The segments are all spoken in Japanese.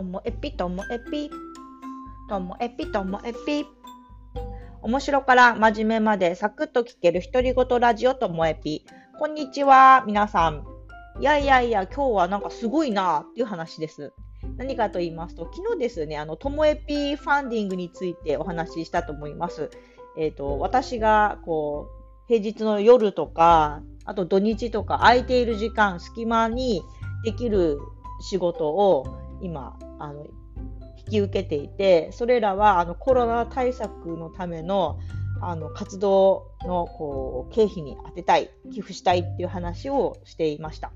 ともえぴともえぴ。ともえぴともえぴ。面白から真面目までサクッと聞ける独り言ラジオともえぴ。こんにちは、皆さん。いやいやいや、今日はなんかすごいなっていう話です。何かと言いますと、昨日ですね、あの、ともえぴファンディングについてお話ししたと思います。えっ、ー、と、私が、こう、平日の夜とか、あと土日とか空いている時間、隙間にできる仕事を今、あの、引き受けていて、それらはあのコロナ対策のためのあの活動のこう経費に充てたい、寄付したいっていう話をしていました。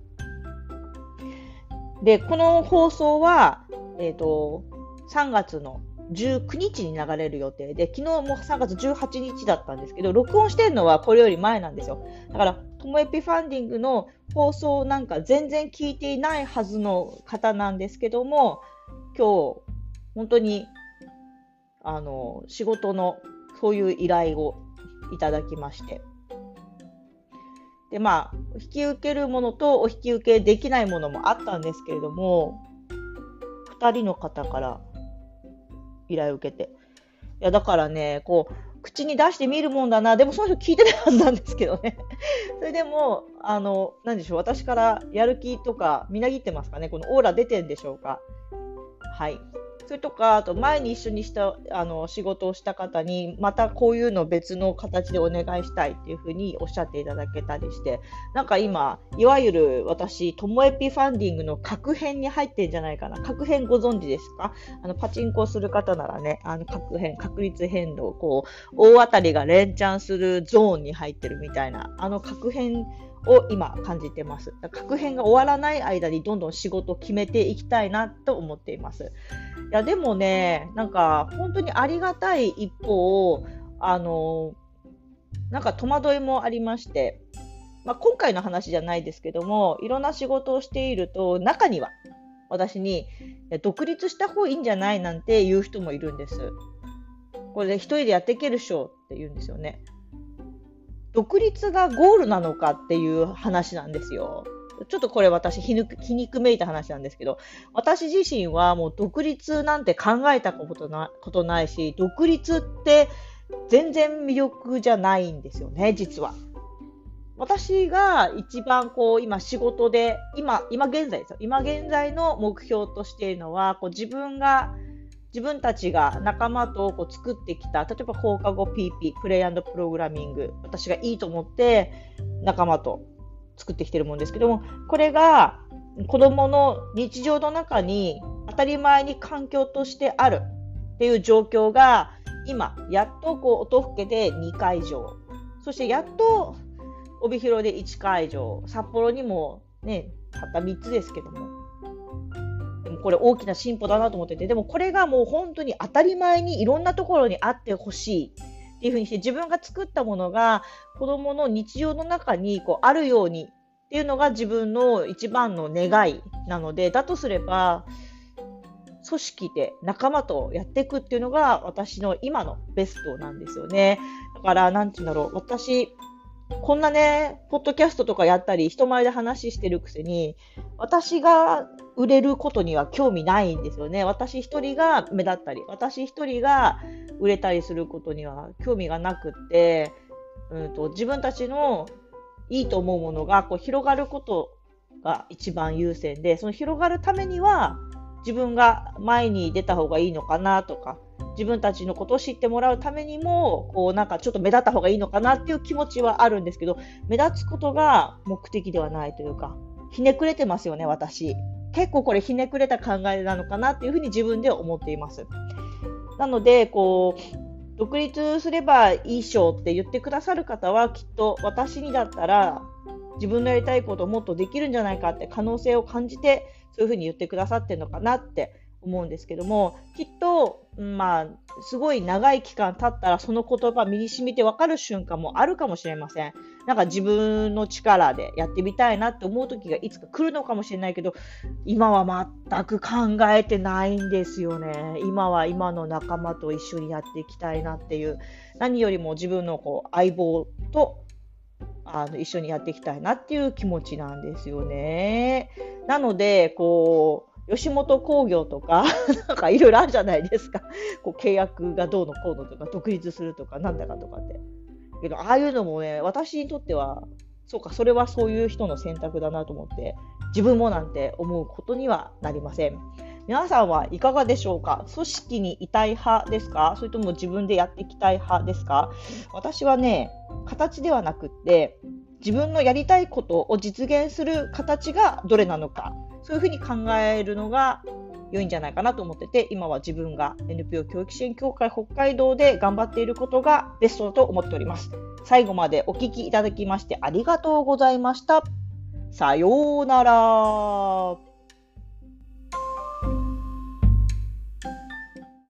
で、この放送は、えっ、ー、と、3月の19日に流れる予定で、昨日も3月18日だったんですけど、録音してるのはこれより前なんですよ。だから、ともえぴファンディングの放送なんか全然聞いていないはずの方なんですけども、今日、本当に、あの、仕事のそういう依頼をいただきまして。で、まあ、引き受けるものとお引き受けできないものもあったんですけれども、2人の方から依頼を受けて。いや、だからね、こう、口に出してみるもんだな。でもその人聞いてないはずなんですけどね。それでも、あの、なんでしょう。私からやる気とか、みなぎってますかね。このオーラ出てんでしょうか。はい。それとか、あと前に一緒にしたあの仕事をした方に、またこういうの別の形でお願いしたいっていうふうにおっしゃっていただけたりして、なんか今、いわゆる私、ともえぴファンディングの格編に入ってんじゃないかな。格編ご存知ですか？あのパチンコする方ならね、あの格編、確率変動、こう、大当たりが連チャンするゾーンに入ってるみたいな、あの格編を今感じてます。確変が終わらない間にどんどん仕事を決めていきたいなと思っています。いや、でもね、なんか本当にありがたい一方、あの、なんか戸惑いもありまして、まあ、今回の話じゃないですけども、いろんな仕事をしていると、中には私に独立した方がいいんじゃないなんて言う人もいるんです。これで一人でやっていけるっしょって言うんですよね。独立がゴールなのかっていう話なんですよ。ちょっとこれ私皮肉、皮肉めいた話なんですけど、私自身はもう独立なんて考えたことなことないし、独立って全然魅力じゃないんですよね、実は。私が一番こう今仕事で、今、今現在ですよ。今現在の目標としているのは、こう自分が自分たちが仲間とこう作ってきた、例えば放課後 PP、プレイプログラミング、私がいいと思って仲間と作ってきてるもんですけども、これが子供の日常の中に当たり前に環境としてあるっていう状況が今、やっとこう音更で2会場、そしてやっと帯広で1会場、札幌にもね、たった3つですけども、これ大きな進歩だなと思ってて、でもこれがもう本当に当たり前にいろんなところにあってほしいっていうふうにして自分が作ったものが子供の日常の中にこうあるようにっていうのが自分の一番の願いなので、だとすれば、組織で仲間とやっていくっていうのが私の今のベストなんですよね。だから、なんて言うんだろう。私、こんなね、ポッドキャストとかやったり、人前で話してるくせに、私が売れることには興味ないんですよね。私一人が目立ったり、私一人が売れたりすることには興味がなくって、うんと、自分たちのいいと思うものがこう広がることが一番優先で、その広がるためには自分が前に出た方がいいのかなとか、自分たちのことを知ってもらうためにも、こうなんかちょっと目立った方がいいのかなっていう気持ちはあるんですけど、目立つことが目的ではないというか、ひねくれてますよね、私。結構これひねくれた考えなのかなっていうふうに自分では思っています。なので、こう、独立すればいいしょって言ってくださる方は、きっと私にだったら、自分のやりたいことをもっとできるんじゃないかって可能性を感じて、そういうふうに言ってくださってるのかなって思うんですけども、きっと、まあ、すごい長い期間経ったらその言葉身に染みてわかる瞬間もあるかもしれません。なんか自分の力でやってみたいなって思う時がいつか来るのかもしれないけど、今は全く考えてないんですよね。今は今の仲間と一緒にやっていきたいなっていう、何よりも自分のこう相棒とあの一緒にやっていきたいなっていう気持ちなんですよね。なので、こう、吉本興業とか、なんかいろいろあるじゃないですか。こう契約がどうのこうのとか、独立するとか、なんだかとかって。けど、ああいうのもね、私にとっては、そうか、それはそういう人の選択だなと思って、自分もなんて思うことにはなりません。皆さんはいかがでしょうか？組織にいたい派ですか？それとも自分でやっていきたい派ですか？私はね、形ではなくって、自分のやりたいことを実現する形がどれなのか、そういうふうに考えるのが良いんじゃないかなと思ってて、今は自分が NPO 教育支援協会北海道で頑張っていることがベストだと思っております。最後までお聞きいただきましてありがとうございました。さようなら。